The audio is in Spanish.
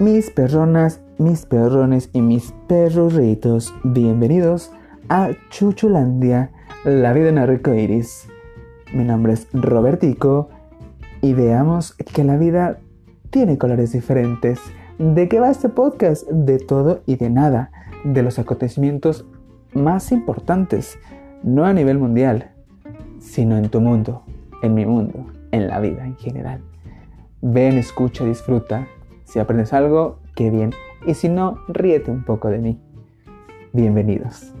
Mis perronas, mis perrones y mis perrorritos, bienvenidos a Chuchulandia, la vida en arco iris. Mi nombre es Robertico y veamos que la vida tiene colores diferentes. ¿De qué va este podcast? De todo y de nada, de los acontecimientos más importantes, no a nivel mundial, sino en tu mundo, en mi mundo, en la vida en general. Ven, escucha, disfruta si aprendes algo, qué bien. Y si no, ríete un poco de mí. Bienvenidos.